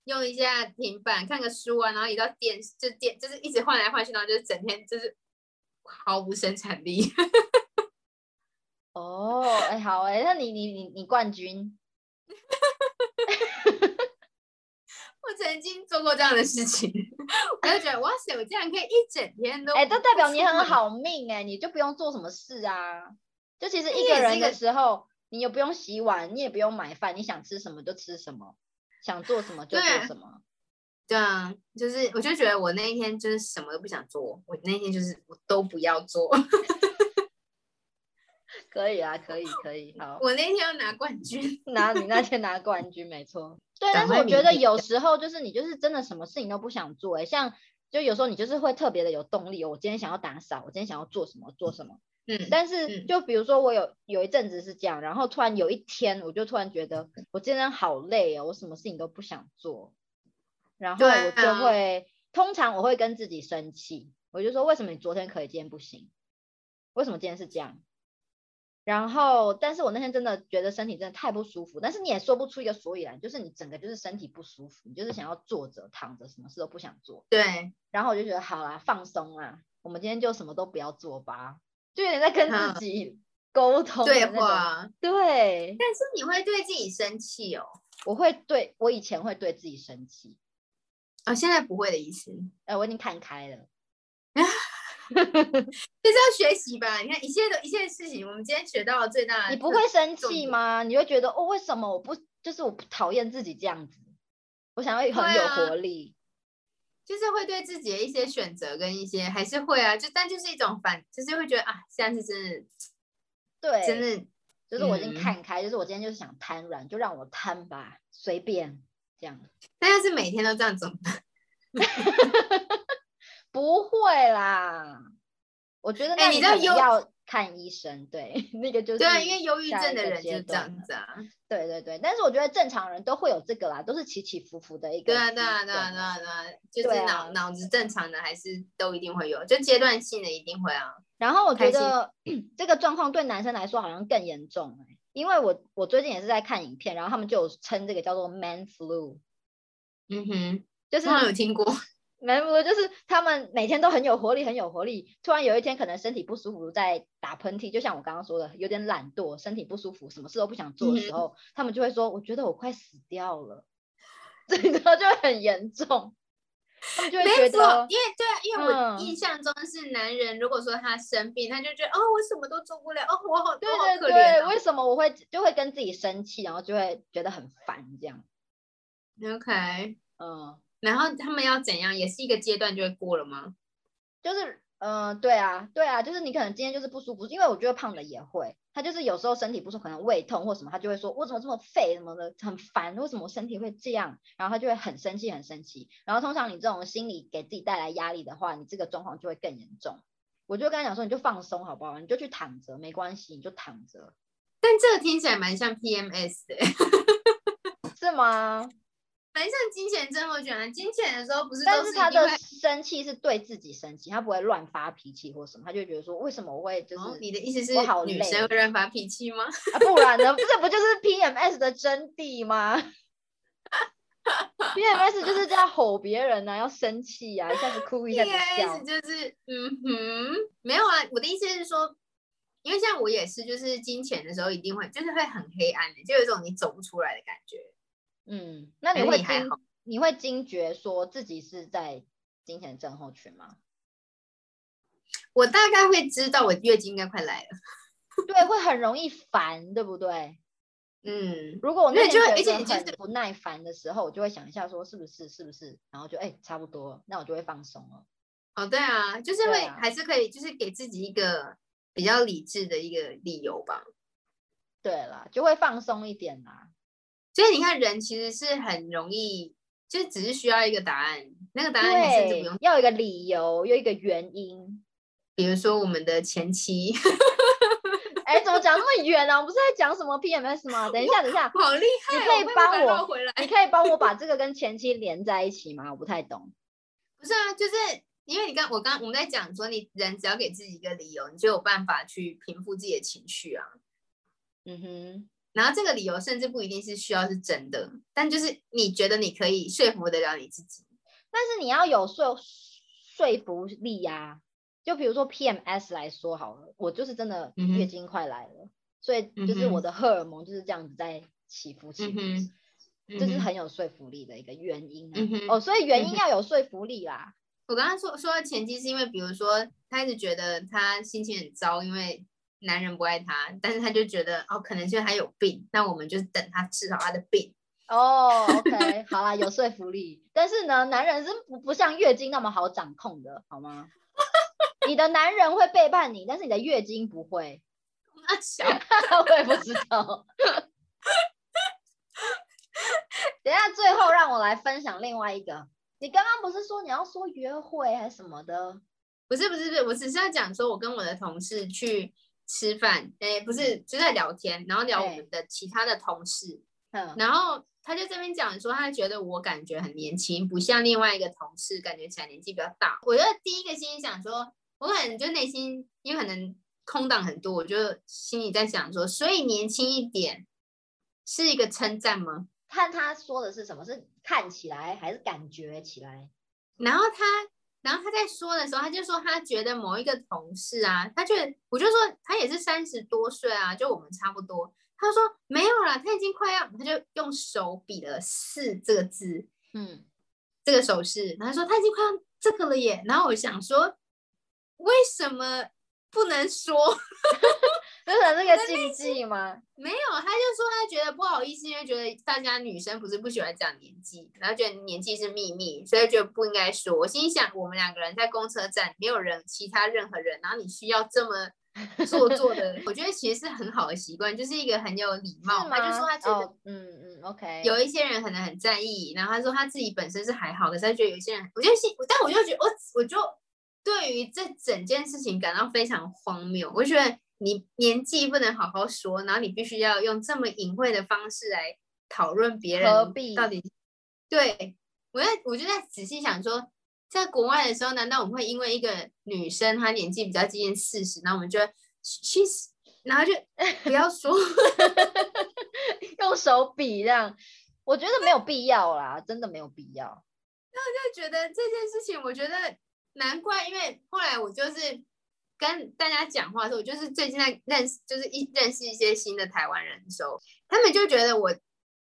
用一下平板看个书啊，然后移到电视就电就是一直换来换去，然后就是整天就是毫无生产力。哦，哎，好哎，那你你你你冠军，我曾经做过这样的事情，我就觉得哇塞，我竟然可以一整天都哎，这代表你很好命哎，你就不用做什么事啊。就其实一个人的时候，你也不用洗碗，你也不用买饭，你想吃什么就吃什么，想做什么就做什么。对啊，就是我就觉得我那一天就是什么都不想做，我那一天就是我都不要做，可以啊，可以可以，好。我那天要拿冠军。拿你那天拿冠军，没错。对，但是我觉得有时候就是你就是真的什么事情都不想做、欸，像就有时候你就是会特别的有动力、哦，我今天想要打扫，我今天想要做什么做什么。嗯，但是嗯就比如说我有有一阵子是这样，然后突然有一天我就突然觉得我今天好累哦，我什么事情都不想做，然后我就啊会、通常我会跟自己生气，我就说为什么你昨天可以，今天不行？为什么今天是这样？然后，但是我那天真的觉得身体真的太不舒服，但是你也说不出一个所以然，就是你整个就是身体不舒服，你就是想要坐着躺着，什么事都不想做。对，然后我就觉得好啦，放松啦，我们今天就什么都不要做吧，就有点在跟嗯自己沟通的对。话。对，但是你会对自己生气哦，我会对我以前会对自己生气，哦，现在不会的意思，呃，我已经看开了。就是要学习吧。你看一切的一切事情，我们今天学到了最大的，你不会生气吗？你会觉得哦，为什么我不就是我不讨厌自己这样子？我想要很有活力。就是会对自己的一些选择跟一些还是会啊，就但就是一种反，就是会觉得啊，现在是真的对，真的就是我已经嗯看开，就是我今天就是想瘫软，就让我瘫吧，随便这样。但要是每天都这样怎么办？不会啦，我觉得那你知道忧要看医生，对，那个就是对啊，因为忧郁症的人就这样子啊。对对对，但是我觉得正常人都会有这个啦，都是起起伏伏的一个对啊，阶对啊，对啊，对啊，对啊，就是脑脑子正常的还是都一定会有，就阶段性的一定会啊。然后我觉得 这个状况对男生来说好像更严重、欸，因为我我最近也是在看影片，然后他们就有称这个叫做 man flu，嗯哼，就是有听过。Man flu 就是他们每天都很有活力，很有活力，突然有一天可能身体不舒服，在打喷嚏，就像我刚刚说的，有点懒惰，身体不舒服，什么事都不想做的时嗯。候，他们就会说，我觉得我快死掉了，这个就很严重，他们就会觉得因为对啊，因为我嗯。印象中是男人，如果说他生病，他就觉得哦，我什么都做不了，哦，我好，对对对，为什么我会就会跟自己生气，然后就会觉得很烦这样，哦。OK，嗯。然后他们要怎样，也是一个阶段就会过了吗？就是，嗯、对啊，对啊，就是你可能今天就是不舒服，因为我觉得胖的也会，他就是有时候身体不舒服，可能胃痛或什么，他就会说：“我怎么这么废什么的，很烦，为什么我身体会这样？”然后他就会很生气，很生气。然后通常你这种心理给自己带来压力的话，你这个状况就会更严重。我就跟他讲说：“你就放松好不好？你就去躺着，没关系，你就躺着。”但这个听起来蛮像 PMS 的，是吗？蛮像金钱症候群啊！金钱的时候不是，但是他的生气是对自己生气，他不会乱发脾气或什么，他就觉得说，为什么我会就是你的意思是好女生会乱发脾气吗？啊，不然呢？这不就是 PMS 的真谛吗？PMS 就是这样吼别人啊，要生气呀，一下子哭一下子笑，就是嗯哼，没有啊。我的意思是说，因为像我也是，就是金钱的时候一定会，就是会很黑暗的，就有一种你走不出来的感觉。嗯，那你会惊你会惊觉说自己是在金钱症候群吗？我大概会知道我月经应该快来了，对，会很容易烦，对不对？嗯，如果我那就而且你很不耐烦的时候，我就会想一下说是不是是不是，然后就哎差不多，那我就会放松了。哦，对啊，就是会还是可以，就是给自己一个比较理智的一个理由吧。对了，就会放松一点啦。所以你看，人其实是很容易，就是只是需要一个答案，那个答案你甚至不用要一个理由，有一个原因。比如说我们的前妻，哎，怎么讲那么远呢？我不是在讲什么 PMS 吗？等一下，等一下，好厉害！你可以帮我你可以帮我把这个跟前妻连在一起吗？我不太懂。不是啊，就是因为你刚我刚我们在讲说，你人只要给自己一个理由，你就有办法去平复自己的情绪啊。嗯哼。然后这个理由甚至不一定是需要是真的，但就是你觉得你可以说服得了你自己，但是你要有说说服力呀。就比如说 PMS 来说好了，我就是真的月经快来了，所以就是我的荷尔蒙就是这样子在起伏起伏，这是很有说服力的一个原因哦。所以原因要有说服力啦。我刚刚说说的前提是因为，比如说他一直觉得他心情很糟，因为。男人不爱他，但是他就觉得哦，可能是他有病，那我们就是等他治好他的病。哦，OK，好啦，有说服力。但是呢，男人是不不像月经那么好掌控的，好吗？你的男人会背叛你，但是你的月经不会。那小，我也不知道。等下，最后让我来分享另外一个。你刚刚不是说你要说约会还是什么的？不是不是不是，我只是要讲说，我跟我的同事去。吃饭，哎，不是，就在聊天，然后聊我们的其他的同事，嗯，然后他就这边讲说，他觉得我感觉很年轻，不像另外一个同事，感觉起来年纪比较大。我觉得第一个心里想说，我可能就内心因为可能空档很多，我就心里在想说，所以年轻一点是一个称赞吗？看他说的是什么，是看起来还是感觉起来？然后他。然后他在说的时候，他就说他觉得某一个同事啊，他觉得我就说他也是三十多岁啊，就我们差不多。他说没有啦，他已经快要，他就用手比了四这个字，嗯，这个手势。然后说他已经快要这个了耶。然后我想说，为什么不能说？就 是那个禁忌吗？没有，他就说他觉得不好意思，因为觉得大家女生不是不喜欢讲年纪，然后觉得年纪是秘密，所以觉得不应该说。我心想，我们两个人在公车站，没有人，其他任何人，然后你需要这么 做作的，我觉得其实是很好的习惯，就是一个很有礼貌。他就说他觉得，嗯嗯，OK。有一些人可能很在意，然后他说他自己本身是还好，可是他觉得有些人，我觉得心，但我就觉得我我就对于这整件事情感到非常荒谬，我觉得。你年纪不能好好说，然后你必须要用这么隐晦的方式来讨论别人，何必？到底对我在我就在仔细想说，在国外的时候，难道我们会因为一个女生她年纪比较接近四十，然后我们就其实，然后就不要说 用手比这样，我觉得没有必要啦，真的没有必要。那我就觉得这件事情，我觉得难怪，因为后来我就是。跟大家讲话的时候，我就是最近在认识，就是一认识一些新的台湾人的时候，他们就觉得我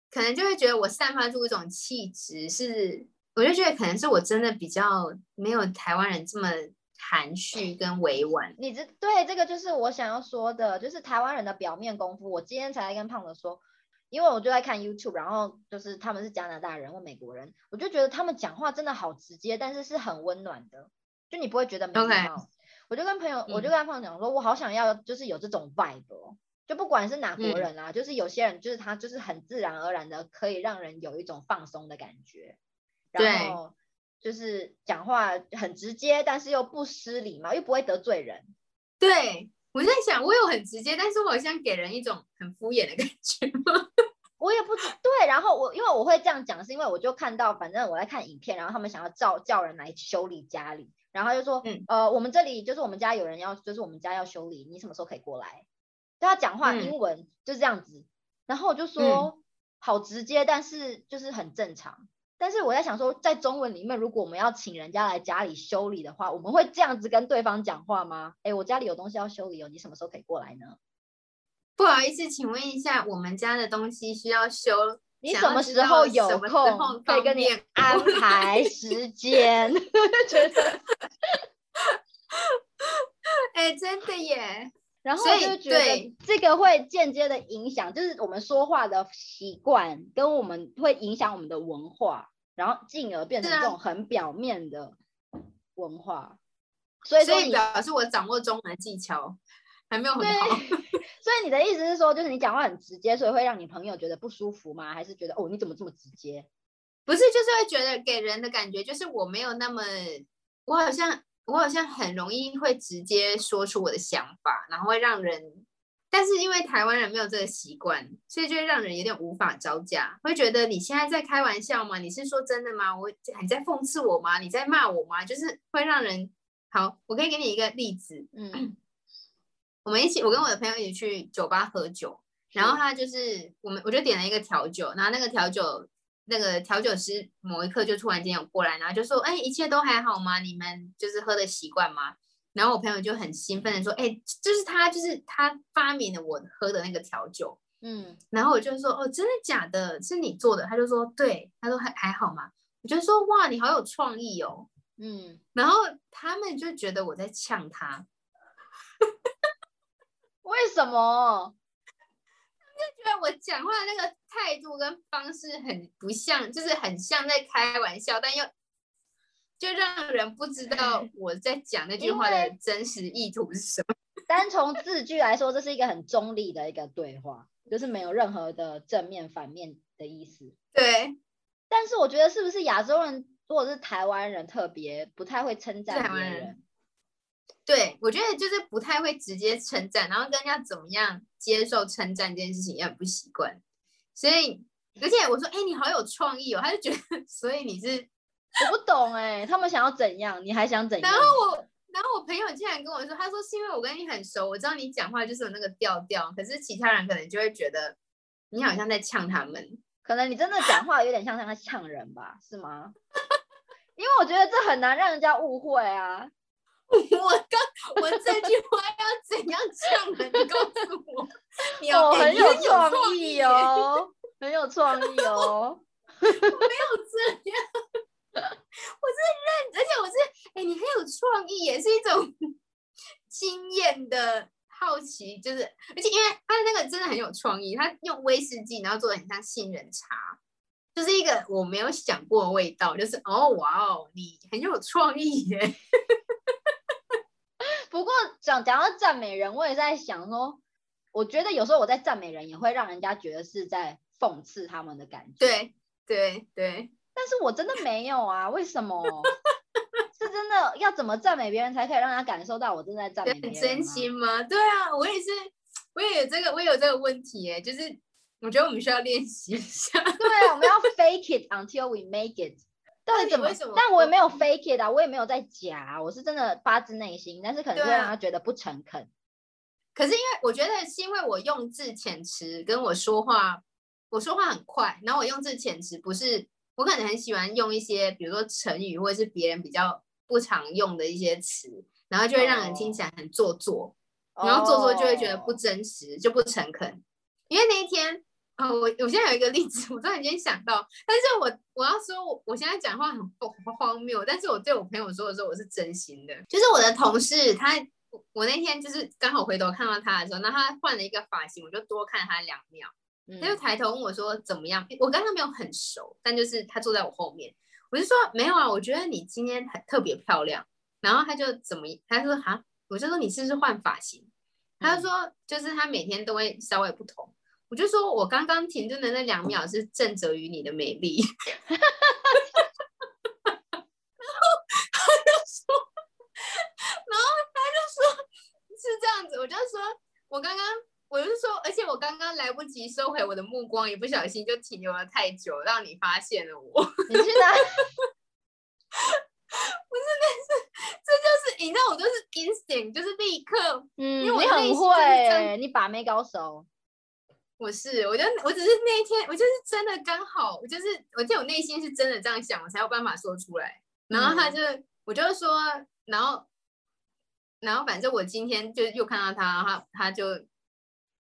可能就会觉得我散发出一种气质，是我就觉得可能是我真的比较没有台湾人这么含蓄跟委婉。你这对这个就是我想要说的，就是台湾人的表面功夫。我今天才跟胖子说，因为我就在看 YouTube，然后就是他们是加拿大人或美国人，我就觉得他们讲话真的好直接，但是是很温暖的，就你不会觉得没礼貌。我就跟朋友，我就跟他朋友讲说，我好想要，就是有这种 vibe，就不管是哪国嗯人啊，就是有些人就是他就是很自然而然的可以让人有一种放松的感觉，然后就是讲话很直接，但是又不失礼貌，又不会得罪人。对，我在想，我有很直接，但是我好像给人一种很敷衍的感觉吗？我也不知对，然后我因为我会这样讲，是因为我就看到，反正我在看影片，然后他们想要叫叫人来修理家里，然后他就说，嗯呃，我们这里就是我们家有人要，就是我们家要修理，你什么时候可以过来？对他讲话嗯英文就这样子，然后我就说、好直接，但是就是很正常。但是我在想说，在中文里面，如果我们要请人家来家里修理的话，我们会这样子跟对方讲话吗？哎，我家里有东西要修理哦，你什么时候可以过来呢？不好意思，请问一下，我们家的东西需要修，你什么时候有空可以跟你安排时间？觉得，哎、真的耶，然后所以我就觉得对这个会间接的影响，就是我们说话的习惯，跟我们会影响我们的文化，然后进而变成是啊这种很表面的文化。所以所以表示我掌握中文技巧还没有很好。所以你的意思是说，就是你讲话很直接，所以会让你朋友觉得不舒服吗？还是觉得哦，你怎么这么直接？不是，就是会觉得给人的感觉就是我没有那么，我好像我好像很容易会直接说出我的想法，然后会让人，但是因为台湾人没有这个习惯，所以就会让人有点无法招架，会觉得你现在在开玩笑吗？你是说真的吗？我你在讽刺我吗？你在骂我吗？就是会让人好，我可以给你一个例子，嗯，我们一起，我跟我的朋友一起去酒吧喝酒，然后他就是我们，我就点了一个调酒，然后那个调酒那个调酒师某一刻就突然间有过来，然后就说：“哎，一切都还好吗？你们就是喝的习惯吗？”然后我朋友就很兴奋的说：“哎，就是他，就是他发明了我喝的那个调酒。”嗯，然后我就说：“哦，真的假的？是你做的？”他就说：“对。”他说还还好吗？我就说：“哇，你好有创意哦。嗯，”然后他们就觉得我在呛他。为什么？就觉得我讲话的那个态度跟方式很不像，就是很像在开玩笑，但又就让人不知道我在讲那句话的真实意图是什么。单从字句来说，这是一个很中立的一个对话，就是没有任何的正面反面的意思。对，但是我觉得是不是亚洲人如果是台湾人特别不太会称赞台湾人别人？对我觉得就是不太会直接称赞，然后跟人家怎么样接受称赞这件事情也很不习惯。所以，而且我说，哎、你好有创意哦，他就觉得，所以你是我不懂哎、他们想要怎样？你还想怎样？然后我，然后我朋友竟然跟我说，他说是因为我跟你很熟，我知道你讲话就是有那个调调，可是其他人可能就会觉得你好像在呛他们。可能你真的讲话有点像在呛人吧？是吗？因为我觉得这很难让人家误会啊。我刚我这句话要怎样呛人？你告诉我，你很有创意耶，哦，很有创意哦。没有这样，我是认，而且我是哎、你很有创意，也是一种经验的好奇，就是而且因为他的那个真的很有创意，他用威士忌，然后做的很像杏仁茶。就是一个我没有想过的味道，就是哦哇哦，你很有创意耶！不过讲讲到赞美人，我也在想说，我觉得有时候我在赞美人，也会让人家觉得是在讽刺他们的感觉。，对对对，但是我真的没有啊，为什么？是真的要怎么赞美别人才可以让他感受到我正在赞美别很？真心。吗？对啊，我也是，我也有这个，我也有这个问题耶，就是我觉得我们需要练习一下。对啊，我们要 fake it until we make it。到底怎么那你为什么？但我也没有 fake it 啊，我也没有在假啊，我是真的发自内心，但是可能会让他觉得不诚恳。可是因为我觉得是因为我用字遣词跟我说话，我说话很快，然后我用字遣词不是，我可能很喜欢用一些比如说成语或者是别人比较不常用的一些词，然后就会让人听起来很做作，然后做作就会觉得不哦真实，就不诚恳。因为那一天，呃，我我现在有一个例子，我突然间想到，但是我我要说我我现在讲话很荒荒谬，但是我对我朋友说的时候，我是真心的。就是我的同事，他我我那天就是刚好回头看到他的时候，那他换了一个发型，我就多看他两秒，他就嗯抬头问我说怎么样？我跟他没有很熟，但就是他坐在我后面，我就说没有啊，我觉得你今天很特别漂亮。然后他就怎么，他就说哈，我就说你是不是换发型？他就说，就是他每天都会稍微不同。我就说我刚刚停顿的那两秒是正则于你的美丽。然后他就说，然后他就说是这样子，我就说我刚刚我就说，而且我刚刚来不及收回我的目光，一不小心就停留了太久，让你发现了我。你去哪？不是，但是这就是你知道，我就是 instinct，就是立刻，嗯，因为我你很会，样你把妹高手。我是，我就我只是那一天，我就是真的刚好，我就是我记得我内心是真的这样想，我才有办法说出来。然后他就，我就说，然后，然后反正我今天就又看到他，他他就，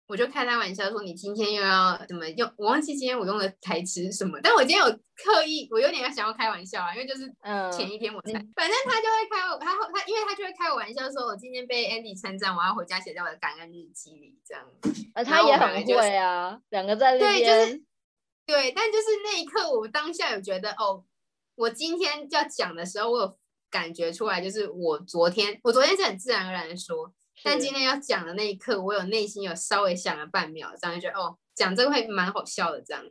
我就开他玩笑说，你今天又要怎么用？我忘记今天我用的台词是什么，但我今天有刻意，我有点想要开玩笑啊，因为就是嗯，前一天我才，你反正他就会开我，他后他因为他就会开我玩笑说，我今天被 Andy 称赞，我要回家写在我的感恩日记里，这样。然呃，他也很会啊，两个在那对，就是，对，但就是那一刻，我当下有觉得，哦，我今天要讲的时候，我有感觉出来，就是我昨天，我昨天是很自然而然的说，但今天要讲的那一刻，我有内心有稍微想了半秒，这样就觉得，哦，讲这个会蛮好笑的，这样，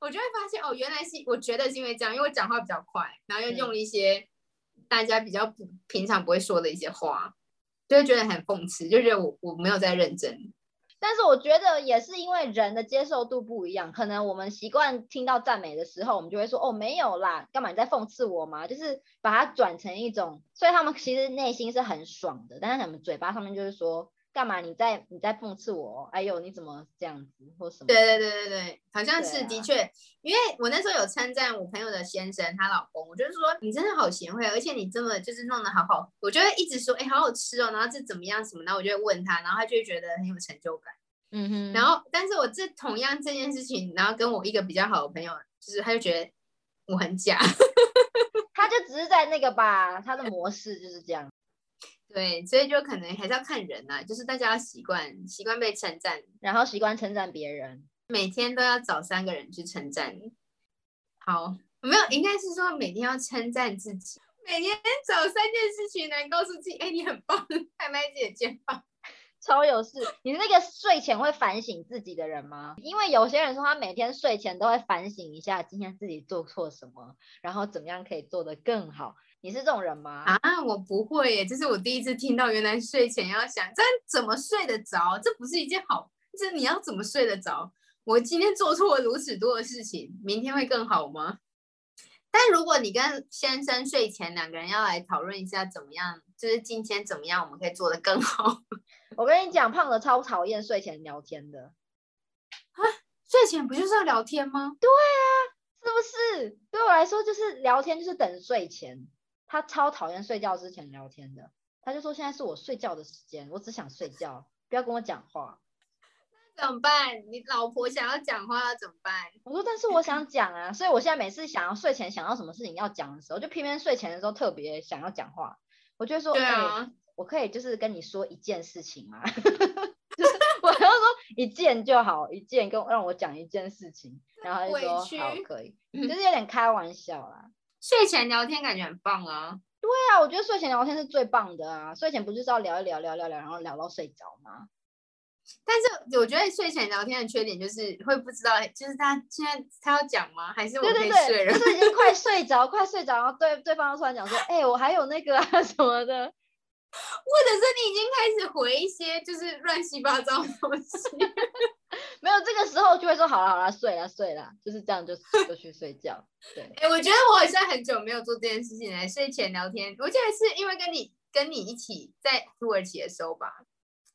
我就会发现，哦，原来是，我觉得是因为这样，因为我讲话比较快，然后又嗯用了一些大家比较不平常不会说的一些话，就会觉得很讽刺，就觉得我我没有在认真。但是我觉得也是因为人的接受度不一样，可能我们习惯听到赞美的时候，我们就会说哦没有啦，干嘛你在讽刺我嘛？就是把它转成一种，所以他们其实内心是很爽的，但是他们嘴巴上面就是说干嘛你在你在讽刺我、哦？哎呦你怎么这样子或什么？对对对对对，好像是的确，因为我那时候有称赞我朋友的先生，她老公，我就是说你真的好贤惠，而且你这么就是弄得好好，我就会一直说，哎，好好吃哦，然后这怎么样什么，然后我就会问他，然后他就会觉得很有成就感。嗯哼，然后，但是我这同样这件事情，然后跟我一个比较好的朋友，就是他就觉得我很假，他就只是在那个吧，他的模式就是这样，对，所以就可能还是要看人啊，就是大家要习惯习惯被称赞，然后习惯称赞别人。每天都要找三个人去称赞你。好，没有，应该是说每天要称赞自己，每天找三件事情来告诉自己，哎，你很棒，拍拍自己的肩膀。超有事！你是那个睡前会反省自己的人吗？因为有些人说他每天睡前都会反省一下今天自己做错什么，然后怎么样可以做得更好。你是这种人吗？啊，我不会耶，这是我第一次听到，原来睡前要想，这样怎么睡得着？这不是一件好，这你要怎么睡得着？我今天做错了如此多的事情，明天会更好吗？但如果你跟先生睡前两个人要来讨论一下怎么样，就是今天怎么样我们可以做得更好，我跟你讲，胖的超讨厌睡前聊天的啊，睡前不就是要聊天吗？对啊是不是？对我来说，就是聊天就是等睡前。他超讨厌睡觉之前聊天的，他就说现在是我睡觉的时间，我只想睡觉，不要跟我讲话。怎么办？你老婆想要讲话要怎么办？我说，但是我想讲啊，所以我现在每次想要睡前想到什么事情要讲的时候，就偏偏睡前的时候特别想要讲话。我就说，哎对啊，我可以就是跟你说一件事情吗？就是我要说一件就好，一件跟让我讲一件事情，然后他就说好可以，就是有点开玩笑啦。睡前聊天感觉很棒啊。对啊，我觉得睡前聊天是最棒的啊，睡前不就是要聊一聊聊聊聊，然后聊到睡着吗？但是我觉得睡前聊天的缺点就是会不知道，就是他现在他要讲吗？还是我对可以对对，睡了？就是已经快睡着，快睡着，然后对对方突然讲说，哎、我还有那个啊什么的，或者是你已经开始回一些就是乱七八糟的东西？没有这个时候就会说好了好了，睡了睡了，就是这样就就去睡觉。对，哎、我觉得我好像很久没有做这件事情了。睡前聊天，我记得是因为跟你跟你一起在土耳其的时候吧。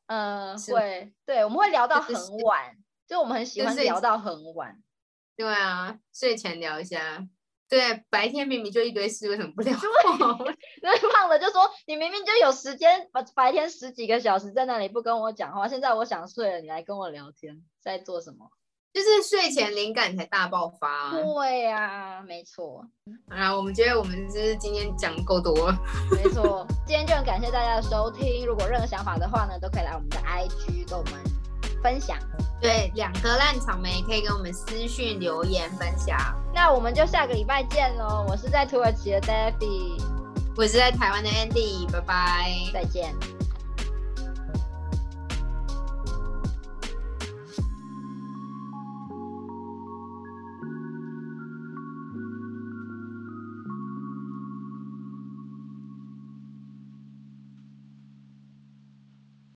呃，会，对，我们会聊到很晚，就我们很喜欢聊到很晚。对啊，睡前聊一下。对，白天明明就一堆事，为什么不聊 对？那胖的就说：“你明明就有时间，白白天十几个小时在那里不跟我讲话，现在我想睡了，你来跟我聊天，在做什么就是睡前灵感才大爆发、？”啊。对呀、没错，好啦，我们觉得我们就是今天讲够多了。没错。今天就很感谢大家的收听，如果任何想法的话呢，都可以来我们的 IG 跟我们分享。对，两颗烂草莓可以跟我们私讯留言分享。那我们就下个礼拜见喽！我是在土耳其的 Daffy，我是在台湾的 Andy，拜拜。再见。